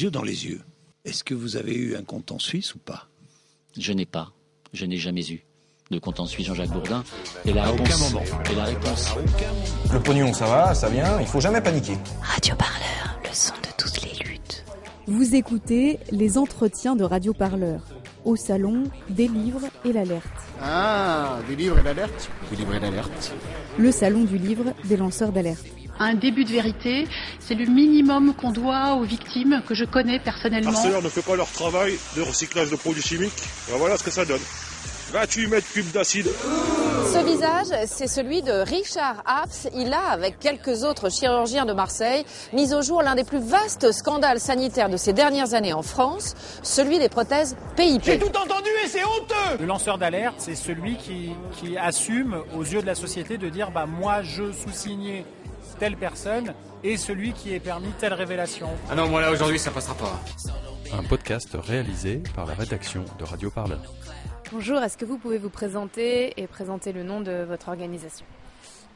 yeux dans les yeux. Est-ce que vous avez eu un compte en Suisse ou pas? Je n'ai pas. Je n'ai jamais eu de compte en Suisse Jean-Jacques Bourdin. Et la À réponse, aucun moment. Et la réponse. Le pognon, ça va, ça vient, il faut jamais paniquer. Radio Parleur, le son de toutes les luttes. Vous écoutez les entretiens de Radio Parleur. Au salon, des livres et l'alerte. Ah, des livres et d'alerte Des livres et d'alerte. Le salon du livre des lanceurs d'alerte. Un début de vérité, c'est le minimum qu'on doit aux victimes que je connais personnellement. Arcelor ne fait pas leur travail de recyclage de produits chimiques. Ben voilà ce que ça donne. 28 mètres cubes d'acide. Ce visage, c'est celui de Richard Hafs. Il a, avec quelques autres chirurgiens de Marseille, mis au jour l'un des plus vastes scandales sanitaires de ces dernières années en France, celui des prothèses PIP. entendu et c'est honteux Le lanceur d'alerte, c'est celui qui, qui assume aux yeux de la société de dire bah moi je sous-signais telle personne et celui qui est permis telle révélation. Ah non, moi là aujourd'hui ça passera pas. Un podcast réalisé par la rédaction de Radio Parleur. Bonjour, est-ce que vous pouvez vous présenter et présenter le nom de votre organisation?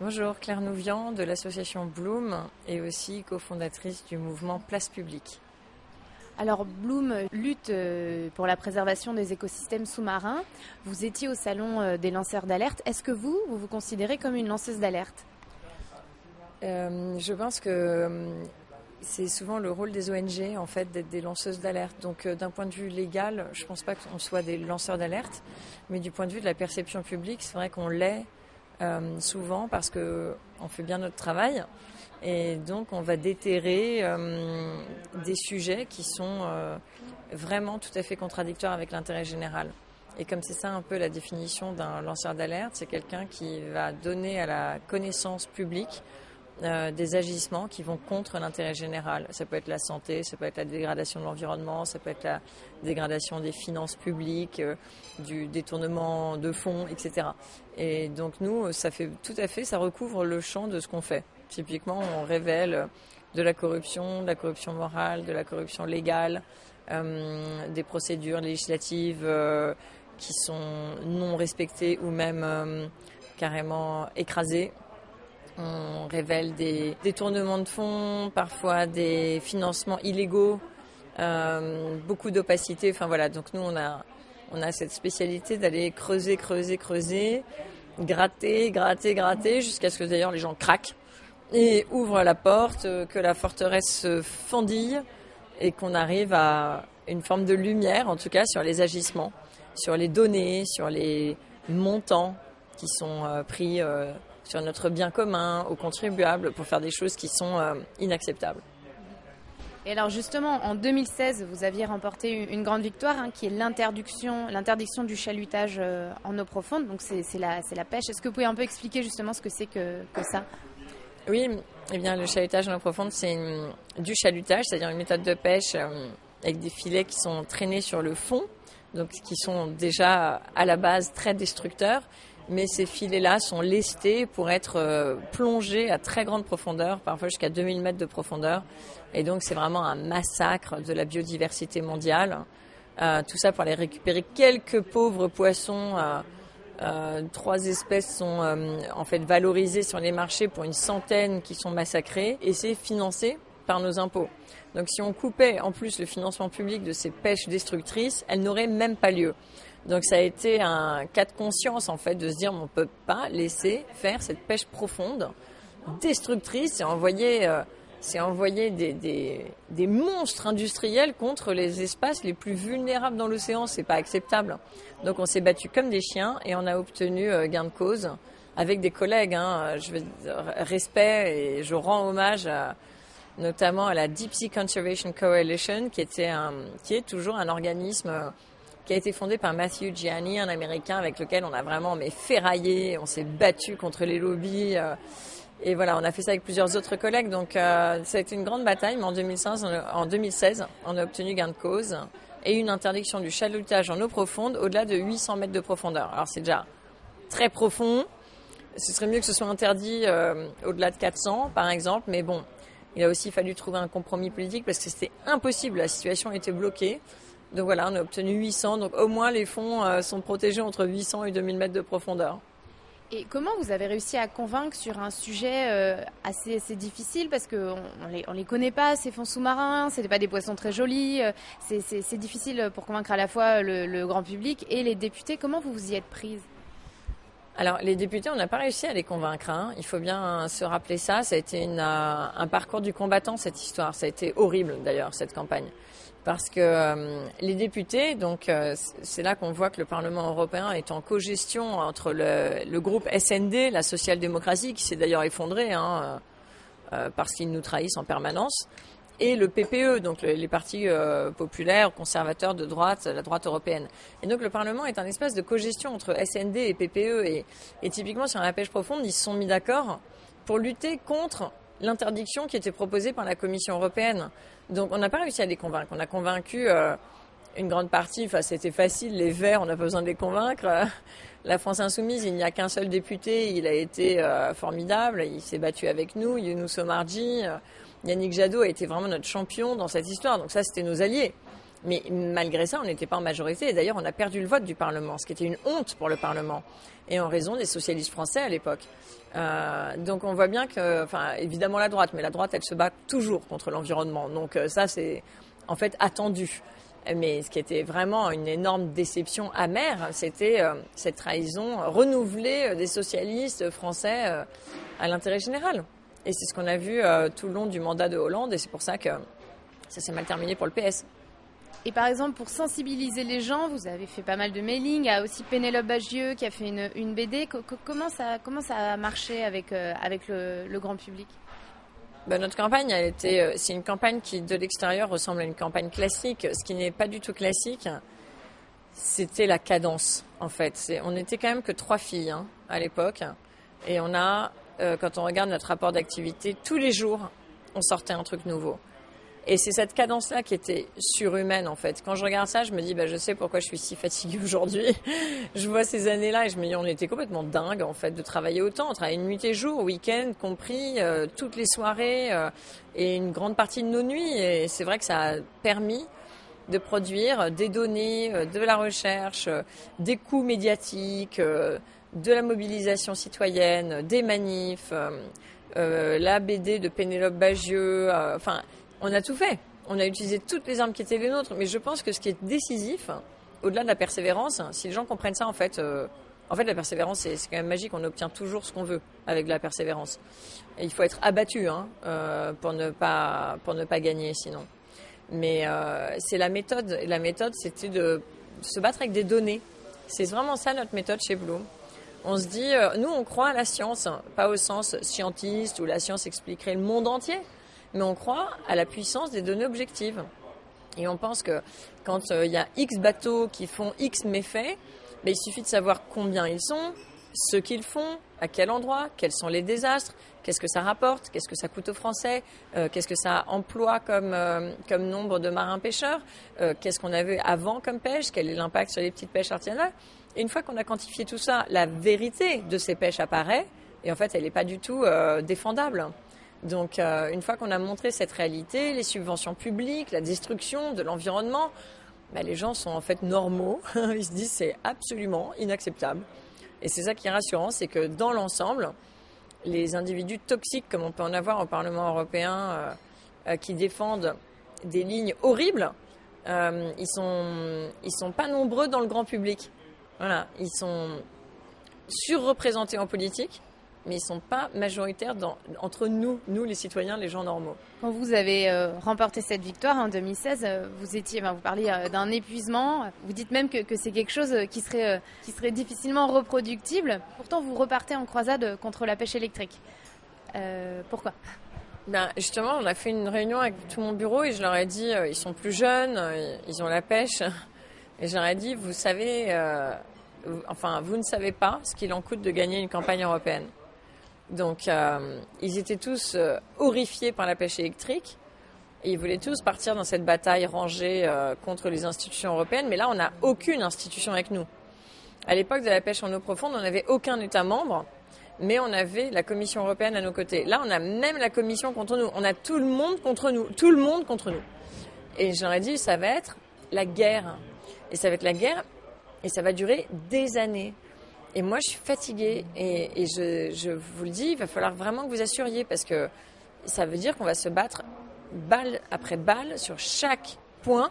Bonjour, Claire Nouvian de l'association Bloom et aussi cofondatrice du mouvement Place Publique. Alors Bloom lutte euh, pour la préservation des écosystèmes sous-marins. Vous étiez au salon euh, des lanceurs d'alerte. Est-ce que vous, vous vous considérez comme une lanceuse d'alerte? Euh, je pense que euh, c'est souvent le rôle des ONG en fait d'être des lanceuses d'alerte. Donc euh, d'un point de vue légal, je pense pas qu'on soit des lanceurs d'alerte, mais du point de vue de la perception publique, c'est vrai qu'on l'est souvent parce que on fait bien notre travail et donc on va déterrer des sujets qui sont vraiment tout à fait contradictoires avec l'intérêt général. Et comme c'est ça un peu la définition d'un lanceur d'alerte, c'est quelqu'un qui va donner à la connaissance publique euh, des agissements qui vont contre l'intérêt général. Ça peut être la santé, ça peut être la dégradation de l'environnement, ça peut être la dégradation des finances publiques, euh, du détournement de fonds, etc. Et donc nous, ça fait tout à fait, ça recouvre le champ de ce qu'on fait. Typiquement, on révèle de la corruption, de la corruption morale, de la corruption légale, euh, des procédures législatives qui sont non respectées ou même carrément écrasées. On révèle des détournements de fonds, parfois des financements illégaux, euh, beaucoup d'opacité. Enfin voilà, donc nous on a on a cette spécialité d'aller creuser, creuser, creuser, gratter, gratter, gratter, jusqu'à ce que d'ailleurs les gens craquent et ouvrent la porte, euh, que la forteresse se fendille et qu'on arrive à une forme de lumière, en tout cas sur les agissements, sur les données, sur les montants qui sont euh, pris sur notre bien commun, aux contribuables, pour faire des choses qui sont euh, inacceptables. Et alors justement, en 2016, vous aviez remporté une grande victoire, hein, qui est l'interdiction, l'interdiction du chalutage euh, en eau profonde. Donc c'est c'est la, c'est la pêche. Est-ce que vous pouvez un peu expliquer justement ce que c'est que, que ça? Oui, eh bien, le chalutage en eau profonde, c'est une- du chalutage, c'est-à-dire une méthode de pêche euh, avec des filets qui sont traînés sur le fond, donc qui sont déjà à la base très destructeurs. Mais ces filets-là sont lestés pour être euh, plongés à très grande profondeur, parfois jusqu'à 2000 mètres de profondeur. Et donc, c'est vraiment un massacre de la biodiversité mondiale. Euh, tout ça pour aller récupérer quelques pauvres poissons. euh, trois espèces sont en fait valorisées sur les marchés pour une centaine qui sont massacrées et c'est financé par nos impôts. Donc si on coupait en plus le financement public de ces pêches destructrices, elles n'auraient même pas lieu. Donc ça a été un cas de conscience en fait de se dire on ne peut pas laisser faire cette pêche profonde, destructrice et envoyer, euh, c'est envoyer des, des, monstres industriels contre les espaces les plus vulnérables dans l'océan. C'est pas acceptable. Donc on s'est battu comme des chiens et on a obtenu euh, gain de cause avec des collègues. Hein, je veux respect et je rends hommage notamment à la Deep Sea Conservation Coalition, qui était un, qui est toujours un organisme euh, qui a été fondé par Matthew Gianni, un Américain avec lequel on a vraiment mais ferraillé, on s'est battu contre les lobbies. euh, et voilà, on a fait ça avec plusieurs autres collègues. Donc euh, ça a été une grande bataille, mais en 2015, on a- en 2016, on a obtenu gain de cause et une interdiction du chalutage en eau profonde au-delà de 800 mètres de profondeur. Alors c'est déjà très profond. Ce serait mieux que ce soit interdit euh, au-delà de 400, par exemple. Mais bon, il a aussi fallu trouver un compromis politique parce que c'était impossible. La situation était bloquée. Donc voilà, on a obtenu 800. Donc au moins les fonds euh, sont protégés entre 800 et 2000 mètres de profondeur. Et comment vous avez réussi à convaincre sur un sujet euh, assez, assez difficile? Parce qu'on on les, on les connaît pas ces fonds sous-marins, c'est pas des poissons très jolis, euh, c'est- difficile pour convaincre à la fois le, le grand public et les députés. Comment vous vous y êtes prise? Alors, les députés, on n'a pas réussi à les convaincre. hein. Il faut bien se rappeler ça. Ça a été une, un parcours du combattant, cette histoire. Ça a été horrible, d'ailleurs, cette campagne. Parce que euh, les députés, donc euh, c'est là qu'on voit que le Parlement européen est en co-gestion entre le, groupe SND, la social-démocratie, qui s'est d'ailleurs effondré hein, euh, parce qu'ils nous trahissent en permanence, et le PPE, donc le- les partis populaires, conservateurs de droite, la droite européenne. Et donc le Parlement est un espace de cogestion entre SND et PPE. Et, et typiquement sur la pêche profonde, ils se sont mis d'accord pour lutter contre l'interdiction qui était proposée par la Commission européenne. Donc on n'a pas réussi à les convaincre. On a convaincu euh, une grande partie, enfin c'était facile, les Verts, on n'a pas besoin de les convaincre. Euh, La France Insoumise, il n'y a qu'un seul député, il a été euh, formidable, il s'est battu avec nous, Younous Omarji, Yannick Jadot a été vraiment notre champion dans cette histoire, donc ça c'était nos alliés. Mais malgré ça, on n'était pas en majorité. Et d'ailleurs, on a perdu le vote du Parlement, ce qui était une honte pour le Parlement. Et en raison des socialistes français à l'époque. Euh, donc on voit bien que, enfin, évidemment la droite, mais la droite, elle se bat toujours contre l'environnement. Donc euh, ça, c'est en fait attendu. Mais ce qui était vraiment une énorme déception amère, c'était euh, cette trahison renouvelée des socialistes français à l'intérêt général. Et c'est ce qu'on a vu tout le long du mandat de Hollande, et c'est pour ça que ça s'est mal terminé pour le PS. Et par exemple, pour sensibiliser les gens, vous avez fait pas mal de mailing. Il y a aussi Pénélope Bagieux qui a fait une, BD. Co- co- comment, ça, comment ça a marché avec, euh, avec le, grand public? Ben, notre campagne, elle était, euh, c'est une campagne qui, de l'extérieur, ressemble à une campagne classique. Ce qui n'est pas du tout classique, c'était la cadence, en fait. On était quand même que trois filles hein, à l'époque, et on a, euh, quand on regarde notre rapport d'activité, tous les jours, on sortait un truc nouveau. Et c'est cette cadence-là qui était surhumaine, en fait. Quand je regarde ça, je me dis, bah, je sais pourquoi je suis si fatiguée aujourd'hui. je vois ces années-là et je me dis, on était complètement dingue, en fait, de travailler autant. On travaillait nuit et jour, week-end compris, euh, toutes les soirées euh, et une grande partie de nos nuits. Et c'est vrai que ça a permis de produire des données, euh, de la recherche, euh, des coûts médiatiques, euh, de la mobilisation citoyenne, des manifs, euh, euh, la BD de Pénélope Bagieux, euh, enfin, on a tout fait. On a utilisé toutes les armes qui étaient les nôtres, mais je pense que ce qui est décisif, au-delà de la persévérance, si les gens comprennent ça, en fait, euh, en fait, la persévérance, c'est quand même magique. On obtient toujours ce qu'on veut avec la persévérance. Et il faut être abattu hein, euh, pour ne pas pour ne pas gagner, sinon. Mais euh, c'est la méthode. Et la méthode, c'était de se battre avec des données. C'est vraiment ça notre méthode chez Bloom. On se dit, euh, nous, on croit à la science, pas au sens scientiste où la science expliquerait le monde entier, mais on croit à la puissance des données objectives. Et on pense que quand euh, il y a X bateaux qui font X méfaits, ben, il suffit de savoir combien ils sont, ce qu'ils font, à quel endroit, quels sont les désastres, qu'est-ce que ça rapporte, qu'est-ce que ça coûte aux Français, euh, qu'est-ce que ça emploie comme, euh, nombre de marins pêcheurs, euh, qu'est-ce qu'on avait avant comme pêche, quel est l'impact sur les petites pêches artisanales. Et une fois qu'on a quantifié tout ça, la vérité de ces pêches apparaît, et en fait, elle n'est pas du tout défendable. Donc, euh, une fois qu'on a montré cette réalité, les subventions publiques, la destruction de l'environnement, ben, les gens sont en fait normaux. Ils se disent c'est absolument inacceptable. Et c'est ça qui est rassurant, c'est que dans l'ensemble, les individus toxiques, comme on peut en avoir au Parlement européen, euh, euh, qui défendent des lignes horribles, euh, ils sont ils sont pas nombreux dans le grand public. Voilà, ils sont surreprésentés en politique, mais ils sont pas majoritaires dans, entre nous, nous les citoyens, les gens normaux. Quand vous avez euh, remporté cette victoire en 2016, euh, vous étiez, ben, vous parliez euh, d'un épuisement. Vous dites même que, que c'est quelque chose qui serait, euh, qui serait difficilement reproductible. Pourtant, vous repartez en croisade contre la pêche électrique. Pourquoi? Ben, justement, on a fait une réunion avec tout mon bureau et je leur ai dit, ils sont plus jeunes, ils ont la pêche. Et je leur ai dit, vous savez, enfin, vous ne savez pas ce qu'il en coûte de gagner une campagne européenne. Donc, euh, ils étaient tous euh, horrifiés par la pêche électrique. Et ils voulaient tous partir dans cette bataille rangée euh, contre les institutions européennes. Mais là, on n'a aucune institution avec nous. À l'époque de la pêche en eau profonde, on n'avait aucun État membre, mais on avait la Commission européenne à nos côtés. Là, on a même la Commission contre nous. On a tout le monde contre nous. Tout le monde contre nous. Et j'aurais dit, ça va être la guerre. Et ça va être la guerre, et ça va durer des années. Et moi, je suis fatiguée et, je, vous le dis, il va falloir vraiment que vous assuriez parce que ça veut dire qu'on va se battre balle après balle sur chaque point.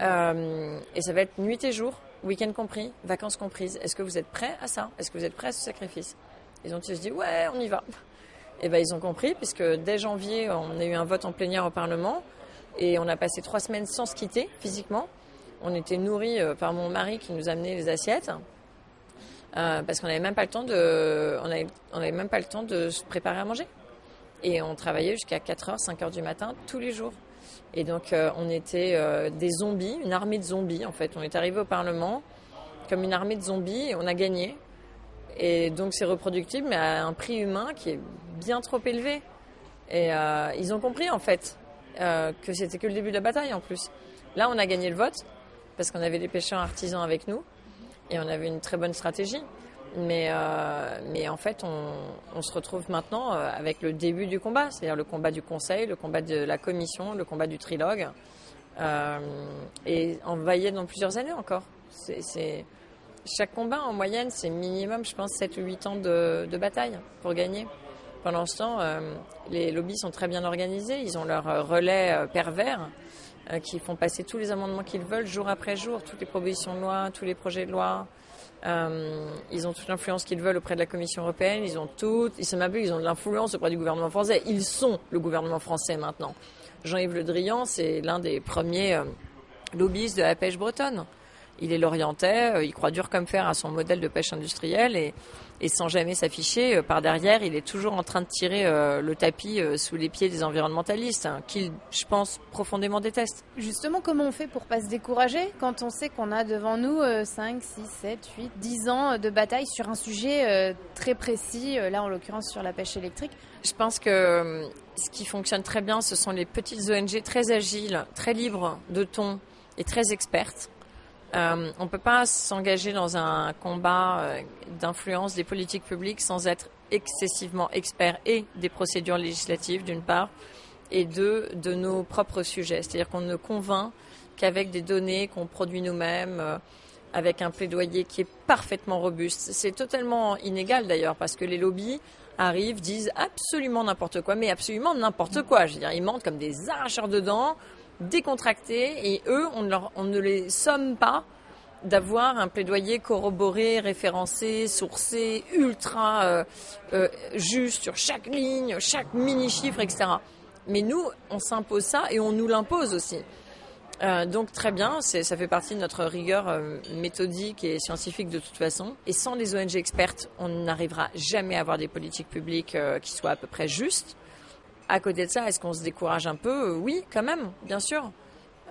Euh, et ça va être nuit et jour, week-end compris, vacances comprises. Est-ce que vous êtes prêts à ça? Est-ce que vous êtes prêts à ce sacrifice? Ils ont tous dit ouais, on y va. Et ben ils ont compris puisque dès janvier, on a eu un vote en plénière au Parlement et on a passé trois semaines sans se quitter physiquement. On était nourris euh, par mon mari qui nous amenait les assiettes. Euh, parce qu'on n'avait même pas le temps de, on avait, on même pas le temps de se préparer à manger. Et on travaillait jusqu'à 4h, 5h du matin tous les jours. Et donc euh, on était euh, des zombies, une armée de zombies en fait. On est arrivé au Parlement comme une armée de zombies et on a gagné. Et donc c'est reproductible mais à un prix humain qui est bien trop élevé. Et ils ont compris en fait que c'était que le début de la bataille en plus. Là on a gagné le vote parce qu'on avait des pêcheurs artisans avec nous et on avait une très bonne stratégie. Mais, euh, mais en fait, on, se retrouve maintenant euh, avec le début du combat, c'est-à-dire le combat du Conseil, le combat de la Commission, le combat du trilogue, euh, et on va y être dans plusieurs années encore. C'est, chaque combat, en moyenne, c'est minimum, je pense, 7 ou 8 ans de, bataille pour gagner. Pendant ce temps, les lobbies sont très bien organisés, ils ont leur relais pervers qui font passer tous les amendements qu'ils veulent jour après jour, toutes les propositions de loi, tous les projets de loi. Euh, ils ont toute l'influence qu'ils veulent auprès de la Commission européenne. Ils ont tout, ils se ils ont de l'influence auprès du gouvernement français. Ils sont le gouvernement français maintenant. Jean-Yves Le Drian, c'est l'un des premiers euh, lobbyistes de la pêche bretonne. Il est l'orientais, euh, il croit dur comme fer à son modèle de pêche industrielle et et sans jamais s'afficher, euh, par derrière, il est toujours en train de tirer euh, le tapis sous les pieds des environnementalistes, hein, qu'il, je pense, profondément déteste. Justement, comment on fait pour pas se décourager quand on sait qu'on a devant nous 5, 6, 7, 8, 10 ans de bataille sur un sujet très précis, là en l'occurrence sur la pêche électrique? Je pense que ce qui fonctionne très bien, ce sont les petites ONG très agiles, très libres de ton et très expertes euh, on ne peut pas s'engager dans un combat euh, d'influence des politiques publiques sans être excessivement expert et des procédures législatives d'une part et de de nos propres sujets. C'est-à-dire qu'on ne convainc qu'avec des données qu'on produit nous-mêmes, euh, avec un plaidoyer qui est parfaitement robuste. C'est totalement inégal d'ailleurs parce que les lobbies arrivent, disent absolument n'importe quoi, mais absolument n'importe quoi. Je veux dire, ils mentent comme des arracheurs de dents décontractés et eux, on ne, les somme pas d'avoir un plaidoyer corroboré, référencé, sourcé, ultra euh, euh, juste sur chaque ligne, chaque mini-chiffre, etc. Mais nous, on s'impose ça et on nous l'impose aussi. Euh, donc très bien, ça fait partie de notre rigueur méthodique et scientifique de toute façon. Et sans les ONG expertes, on n'arrivera jamais à avoir des politiques publiques qui soient à peu près justes. À côté de ça, est-ce qu'on se décourage un peu? Oui, quand même, bien sûr.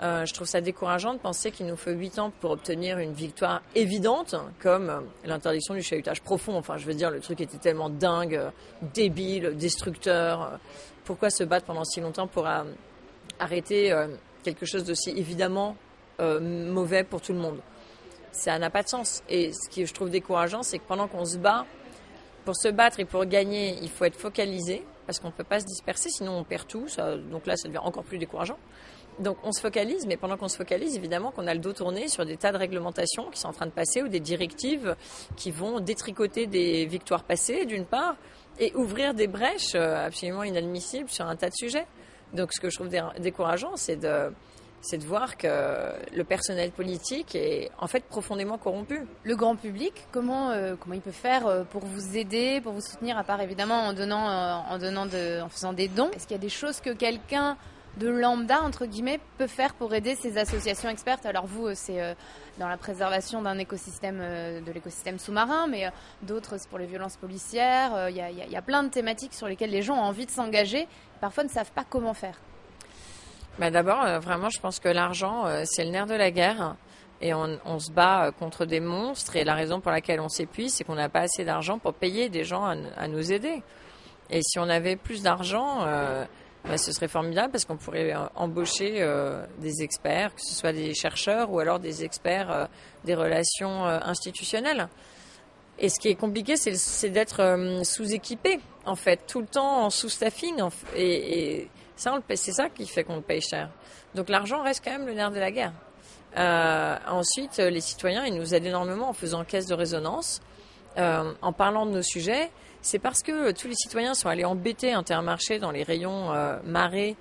Euh, je trouve ça décourageant de penser qu'il nous faut huit ans pour obtenir une victoire évidente, comme euh, l'interdiction du chahutage profond. Enfin, je veux dire, le truc était tellement dingue, euh, débile, destructeur. Pourquoi se battre pendant si longtemps pour arrêter quelque chose d'aussi évidemment mauvais pour tout le monde? Ça n'a pas de sens. Et ce que je trouve décourageant, c'est que pendant qu'on se bat, pour se battre et pour gagner, il faut être focalisé parce qu'on ne peut pas se disperser, sinon on perd tout. Donc là, ça devient encore plus décourageant. Donc on se focalise, mais pendant qu'on se focalise, évidemment qu'on a le dos tourné sur des tas de réglementations qui sont en train de passer ou des directives qui vont détricoter des victoires passées, d'une part, et ouvrir des brèches euh, absolument inadmissibles sur un tas de sujets. Donc ce que je trouve décourageant, c'est de c'est de voir que le personnel politique est en fait profondément corrompu. Le grand public, comment euh, comment il peut faire euh, pour vous aider, pour vous soutenir, à part évidemment en donnant de, en faisant des dons? Est-ce qu'il y a des choses que quelqu'un de lambda, entre guillemets, peut faire pour aider ces associations expertes? Alors vous, euh, c'est euh, dans la préservation d'un écosystème, euh, de l'écosystème sous-marin, mais d'autres, c'est pour les violences policières. Il y, a, plein de thématiques sur lesquelles les gens ont envie de s'engager, parfois ne savent pas comment faire. Bah D'abord, vraiment, je pense que l'argent, c'est le nerf de la guerre. Et on, se bat contre des monstres. Et la raison pour laquelle on s'épuise, c'est qu'on n'a pas assez d'argent pour payer des gens à, nous aider. Et si on avait plus d'argent, bah, ce serait formidable parce qu'on pourrait euh, embaucher euh, des experts, que ce soit des chercheurs ou alors des experts euh, des relations institutionnelles. Et ce qui est compliqué, c'est d'être sous-équipé, en fait, tout le temps en sous-staffing. Et, et, c'est ça qui fait qu'on le paye cher. Donc l'argent reste quand même le nerf de la guerre. ensuite, les citoyens, ils nous aident énormément en faisant caisse de résonance. euh, en parlant de nos sujets, c'est parce que tous les citoyens sont allés embêter Intermarché dans les rayons euh, marés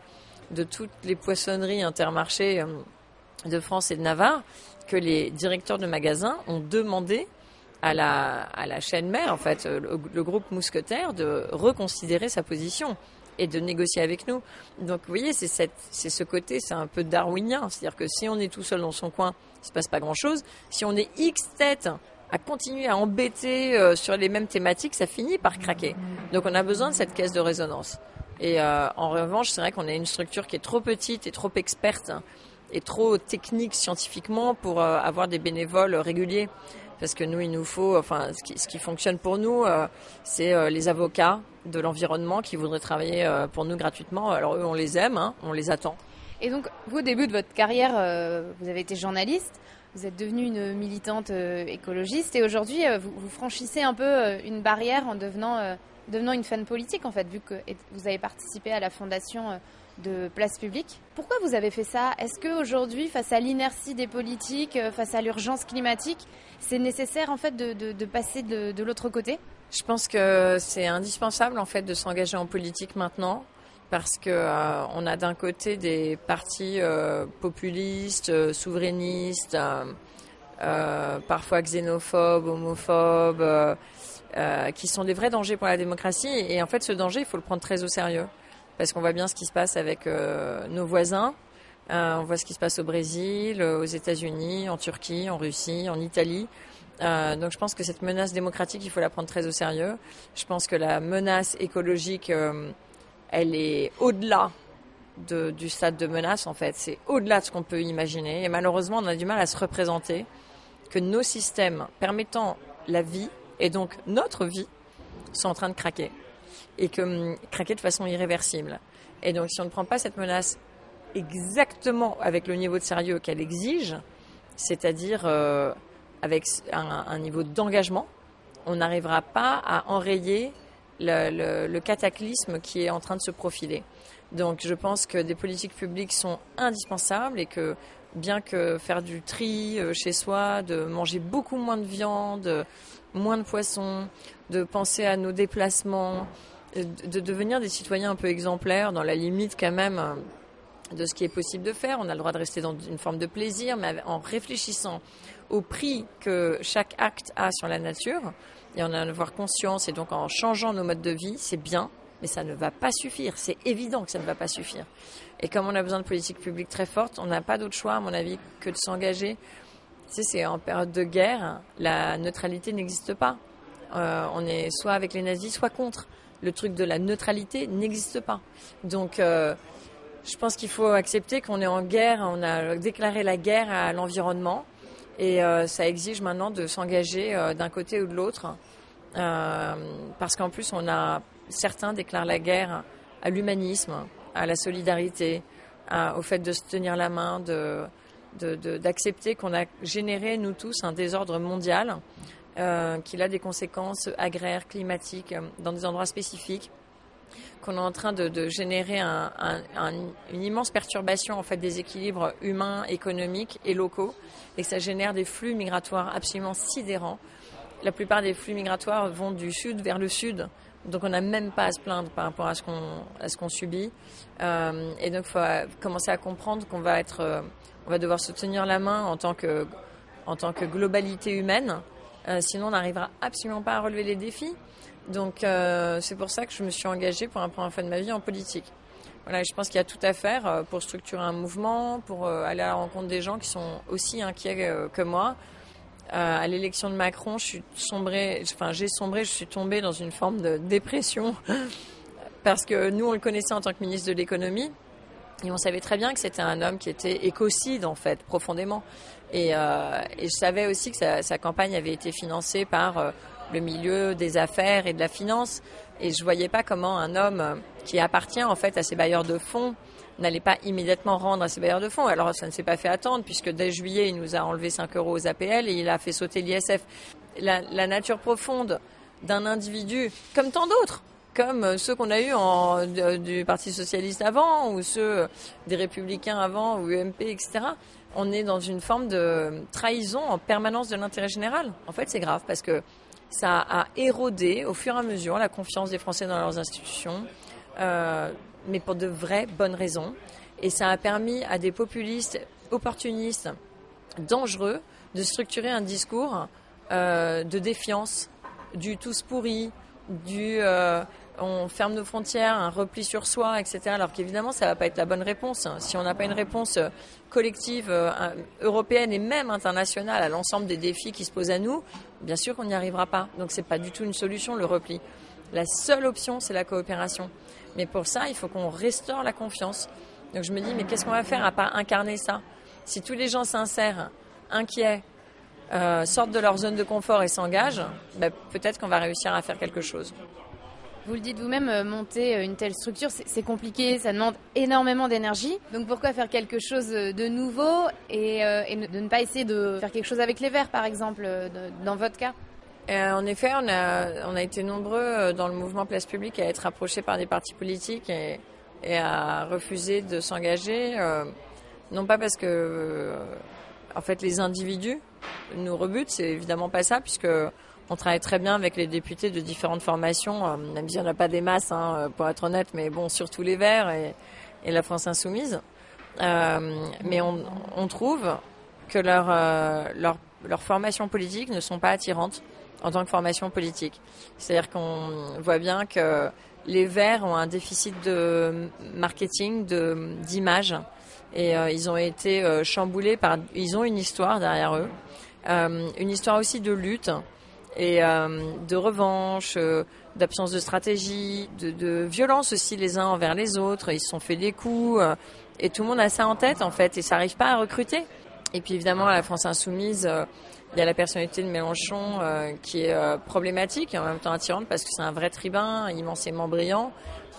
de toutes les poissonneries Intermarché euh, de France et de Navarre que les directeurs de magasins ont demandé à la, à la chaîne mère, en fait, le groupe Mousquetaire, de reconsidérer sa position et de négocier avec nous. Donc, vous voyez, c'est c'est ce côté, c'est un peu darwinien. C'est-à-dire que si on est tout seul dans son coin, il se passe pas grand-chose. Si on est X tête à continuer à embêter euh, sur les mêmes thématiques, ça finit par craquer. Donc, on a besoin de cette caisse de résonance. Et euh, en revanche, c'est vrai qu'on a une structure qui est trop petite et trop experte et trop technique scientifiquement pour euh, avoir des bénévoles réguliers. Parce que nous, il nous faut, enfin, ce qui, fonctionne pour nous, euh, c'est euh, les avocats de l'environnement qui voudraient travailler euh, pour nous gratuitement. Alors eux, on les aime, hein, on les attend. Et donc, vous, au début de votre carrière, vous avez été journaliste, vous êtes devenue une militante écologiste, et aujourd'hui, vous, franchissez un peu une barrière en devenant, devenant une fan politique, en fait, vu que vous avez participé à la fondation de Place Publique. Pourquoi vous avez fait ça? Est-ce qu'aujourd'hui, face à l'inertie des politiques, euh, face à l'urgence climatique, c'est nécessaire, en fait, de, passer de, l'autre côté? Je pense que c'est indispensable en fait de s'engager en politique maintenant parce que euh, on a d'un côté des partis euh, populistes, euh, souverainistes, parfois xénophobes, homophobes, qui sont des vrais dangers pour la démocratie. Et en fait, ce danger, il faut le prendre très au sérieux parce qu'on voit bien ce qui se passe avec euh, nos voisins. Euh, on voit ce qui se passe au Brésil, euh, aux États-Unis, en Turquie, en Russie, en Italie. Donc je pense que cette menace démocratique, il faut la prendre très au sérieux. Je pense que la menace écologique, elle est au-delà de, du stade de menace, en fait. C'est au-delà de ce qu'on peut imaginer. Et malheureusement, on a du mal à se représenter que nos systèmes permettant la vie, et donc notre vie, sont en train de craquer. Et que hum, craquer de façon irréversible. Et donc si on ne prend pas cette menace exactement avec le niveau de sérieux qu'elle exige, c'est-à-dire euh, avec un, niveau d'engagement, on n'arrivera pas à enrayer le, le- cataclysme qui est en train de se profiler. Donc je pense que des politiques publiques sont indispensables et que bien que faire du tri euh, chez soi, de manger beaucoup moins de viande, euh, moins de poissons, de penser à nos déplacements, de de devenir des citoyens un peu exemplaires dans la limite quand même euh, de ce qui est possible de faire. On a le droit de rester dans une forme de plaisir, mais en réfléchissant au prix que chaque acte a sur la nature, et en en avoir conscience, et donc en changeant nos modes de vie, c'est bien, mais ça ne va pas suffire. C'est évident que ça ne va pas suffire. Et comme on a besoin de politiques publiques très fortes, on n'a pas d'autre choix, à mon avis, que de s'engager. Tu sais, c'est en période de guerre, la neutralité n'existe pas. Euh, on est soit avec les nazis, soit contre. Le truc de la neutralité n'existe pas. Donc, euh, je pense qu'il faut accepter qu'on est en guerre, on a déclaré la guerre à l'environnement et euh, ça exige maintenant de s'engager euh, d'un côté ou de l'autre parce qu'en plus on a certains déclarent la guerre à l'humanisme, à la solidarité, au fait de se tenir la main, de- d'accepter qu'on a généré nous tous un désordre mondial euh, qu'il a des conséquences agraires, climatiques euh, dans des endroits spécifiques qu'on est en train de, générer un- un- un- une immense perturbation en fait des équilibres humains, économiques et locaux, et que ça génère des flux migratoires absolument sidérants. La plupart des flux migratoires vont du sud vers le sud, donc on n'a même pas à se plaindre par rapport à ce qu'on subit. Euh, et donc faut commencer à comprendre qu'on va devoir se tenir la main en tant que globalité humaine. Euh, sinon, on n'arrivera absolument pas à relever les défis. Donc, euh, c'est pour ça que je me suis engagée pour un première fois de ma vie en politique. Voilà, je pense qu'il y a tout à faire euh, pour structurer un mouvement, pour aller à la rencontre des gens qui sont aussi inquiets que moi. À l'élection de Macron, je suis sombrée, enfin j'ai sombré, je suis tombée dans une forme de dépression parce que nous on le connaissait en tant que ministre de l'économie et on savait très bien que c'était un homme qui était écocide en fait profondément. Et, euh, et je savais aussi que sa, campagne avait été financée par euh, le milieu des affaires et de la finance. Et je voyais pas comment un homme euh, qui appartient en fait à ses bailleurs de fonds n'allait pas immédiatement rendre à ses bailleurs de fonds. Alors ça ne s'est pas fait attendre puisque dès juillet il nous a enlevé 5 euros aux APL et il a fait sauter l'ISF. La, nature profonde d'un individu, comme tant d'autres, comme ceux qu'on a eus du Parti socialiste avant ou ceux des Républicains avant ou UMP, etc. On est dans une forme de trahison en permanence de l'intérêt général. En fait, c'est grave parce que ça a érodé au fur et à mesure la confiance des Français dans leurs institutions, euh, mais pour de vraies bonnes raisons. Et ça a permis à des populistes opportunistes, dangereux, de structurer un discours euh, de défiance, du tous pourri, du euh, on ferme nos frontières, un repli sur soi, etc. Alors qu'évidemment, ça va pas être la bonne réponse. Si on n'a pas une réponse euh, collective euh, européenne et même internationale à l'ensemble des défis qui se posent à nous, bien sûr qu'on n'y arrivera pas. Donc c'est pas du tout une solution le repli. La seule option, c'est la coopération. Mais pour ça, il faut qu'on restaure la confiance. Donc je me dis, mais qu'est-ce qu'on va faire à part incarner ça? Si tous les gens sincères, inquiets, euh, sortent de leur zone de confort et s'engagent, ben, peut-être qu'on va réussir à faire quelque chose. Vous le dites vous-même, euh, monter euh, une telle structure, c'est compliqué, ça demande énormément d'énergie. Donc pourquoi faire quelque chose de nouveau et, euh, de ne pas essayer de faire quelque chose avec les Verts, par exemple, dans votre cas? Euh, En effet, on a, été nombreux dans le mouvement Place Publique à être approchés par des partis politiques et, à refuser de s'engager. Euh, non pas parce que, en fait, les individus nous rebutent, c'est évidemment pas ça, puisque on travaille très bien avec les députés de différentes formations, euh, même s'il n'y en a pas des masses, hein, pour être honnête, mais bon, surtout les Verts et, la France Insoumise. Euh, mais on, trouve que leur, euh, leur, leur formation politique ne sont pas attirantes en tant que formation politique. C'est-à-dire qu'on voit bien que les Verts ont un déficit de marketing, d'image, et euh, ils ont été euh, chamboulés par. Ils ont une histoire derrière eux, euh, une histoire aussi de lutte et euh, de revanche, euh, d'absence de stratégie, de, de, violence aussi les uns envers les autres. Ils se sont fait des coups euh, et tout le monde a ça en tête en fait et ça n'arrive pas à recruter. Et puis évidemment à la France insoumise, il y a la personnalité de Mélenchon qui est problématique et en même temps attirante parce que c'est un vrai tribun immensément brillant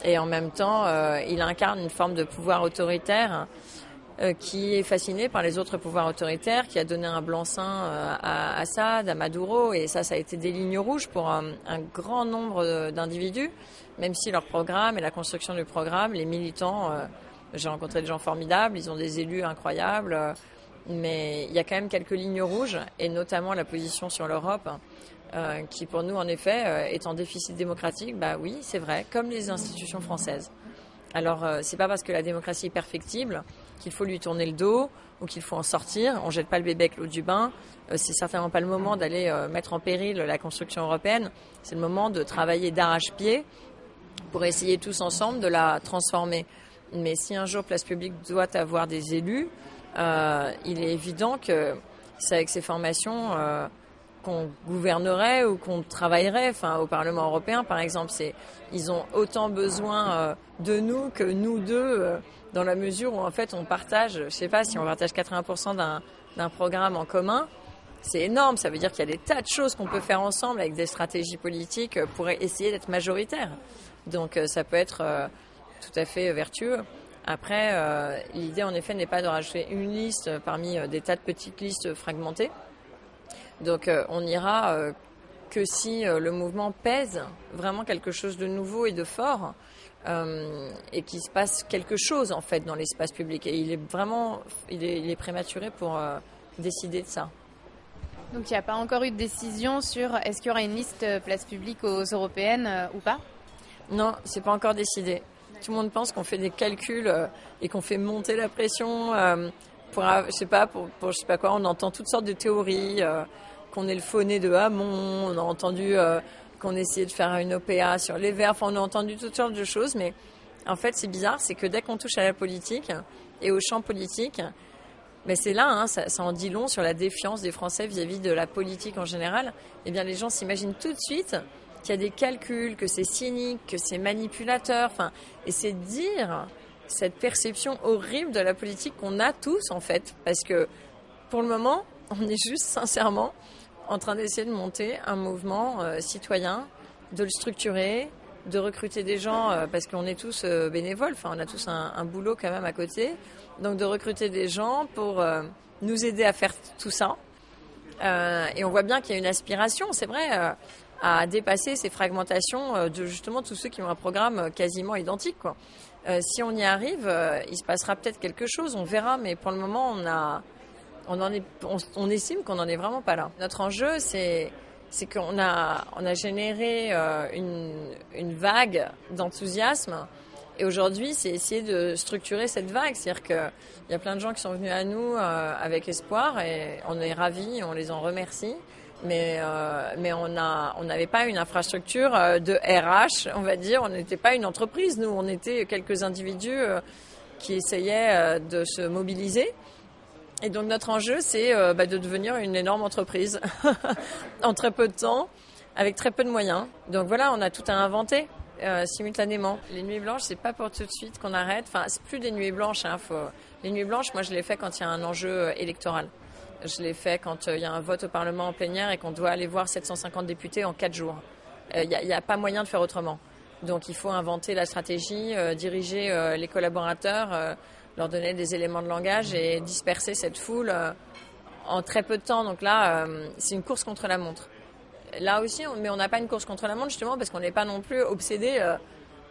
et en même temps il incarne une forme de pouvoir autoritaire euh, qui est fasciné par les autres pouvoirs autoritaires, qui a donné un blanc-seing euh, à Assad, à Maduro, et ça, ça a été des lignes rouges pour un, grand nombre d'individus, même si leur programme et la construction du programme, les militants, euh, j'ai rencontré des gens formidables, ils ont des élus incroyables, euh, mais il y a quand même quelques lignes rouges, et notamment la position sur l'Europe. Euh, qui pour nous en effet est en déficit démocratique, bah oui, c'est vrai, comme les institutions françaises. Alors euh, c'est pas parce que la démocratie est perfectible qu'il faut lui tourner le dos ou qu'il faut en sortir. On jette pas le bébé avec l'eau du bain. Euh, c'est certainement pas le moment d'aller euh, mettre en péril la construction européenne. C'est le moment de travailler d'arrache-pied pour essayer tous ensemble de la transformer. Mais si un jour Place Publique doit avoir des élus, euh, il est évident que c'est avec ces formations euh, qu'on gouvernerait ou qu'on travaillerait. Enfin, au Parlement européen, par exemple, c'est ils ont autant besoin de nous que nous deux, dans la mesure où en fait on partage, je sais pas si on partage 80% d'un programme en commun. C'est énorme, ça veut dire qu'il y a des tas de choses qu'on peut faire ensemble avec des stratégies politiques pour essayer d'être majoritaire. Donc ça peut être euh, tout à fait vertueux. Après, euh, l'idée en effet n'est pas de rajouter une liste parmi des tas de petites listes fragmentées. Donc euh, on ira euh, que si euh, le mouvement pèse vraiment quelque chose de nouveau et de fort euh, et qu'il se passe quelque chose en fait dans l'espace public. Et il est vraiment, il est, il est prématuré pour euh, décider de ça. Donc il n'y a pas encore eu de décision sur est-ce qu'il y aura une liste place publique aux européennes euh, ou pas? Non, c'est pas encore décidé. Tout le monde pense qu'on fait des calculs euh, et qu'on fait monter la pression euh, pour, je sais pas, pour, pour, je sais pas quoi. On entend toutes sortes de théories, euh, qu'on est le fauné de Hamon, on a entendu euh, qu'on essayait de faire une OPA sur les verts. On a entendu toutes sortes de choses, mais en fait, c'est bizarre, c'est que dès qu'on touche à la politique et au champ politique, mais c'est là, hein, ça, ça, en dit long sur la défiance des Français vis-à-vis -vis de la politique en général. Eh bien, les gens s'imaginent tout de suite qu'il y a des calculs, que c'est cynique, que c'est manipulateur. Enfin, et c'est dire cette perception horrible de la politique qu'on a tous en fait, parce que pour le moment, on est juste sincèrement en train d'essayer de monter un mouvement euh, citoyen, de le structurer, de recruter des gens euh, parce qu'on est tous euh, bénévoles, enfin on a tous un, boulot quand même à côté, donc de recruter des gens pour nous aider à faire tout ça. Et on voit bien qu'il y a une aspiration, c'est vrai, à dépasser ces fragmentations de justement tous ceux qui ont un programme quasiment identique. Si on y arrive, il se passera peut-être quelque chose, on verra, mais pour le moment on a on, estime qu'on n'en est vraiment pas là. Notre enjeu, c'est qu'on a, généré euh, une, vague d'enthousiasme. Et aujourd'hui, c'est essayer de structurer cette vague. C'est-à-dire qu'il y a plein de gens qui sont venus à nous euh, avec espoir et on est ravis, on les en remercie. Mais, euh, on n'avait pas une infrastructure de RH, on va dire. On n'était pas une entreprise. Nous, on était quelques individus qui essayaient de se mobiliser. Et donc notre enjeu, c'est euh, bah, de devenir une énorme entreprise en très peu de temps, avec très peu de moyens. Donc voilà, on a tout à inventer euh, simultanément. Les nuits blanches, c'est pas pour tout de suite qu'on arrête. Enfin, c'est plus des nuits blanches. Hein. Les nuits blanches, moi, je les fais quand il y a un enjeu euh, électoral. Je les fais quand il y a un vote au Parlement en plénière et qu'on doit aller voir 750 députés en 4 jours. Il n'y a, pas moyen de faire autrement. Donc il faut inventer la stratégie, diriger les collaborateurs, leur donner des éléments de langage et disperser cette foule euh, en très peu de temps. Donc là, euh, c'est une course contre la montre. Là aussi, mais on n'a pas une course contre la montre justement parce qu'on n'est pas non plus obsédé euh,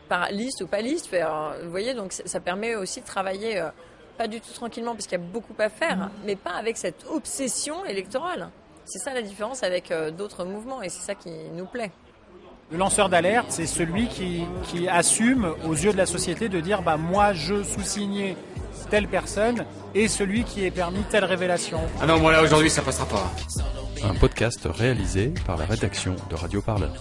par liste ou pas liste. Vous voyez, donc ça permet aussi de travailler pas du tout tranquillement parce qu'il y a beaucoup à faire, mais pas avec cette obsession électorale. C'est ça la différence avec d'autres mouvements et c'est ça qui nous plaît. Le lanceur d'alerte, c'est celui qui, qui, assume aux yeux de la société de dire bah, moi je sous-signais telle personne et celui qui est permis telle révélation. Ah non, moi là aujourd'hui ça passera pas. Un podcast réalisé par la rédaction de Radio Parleur.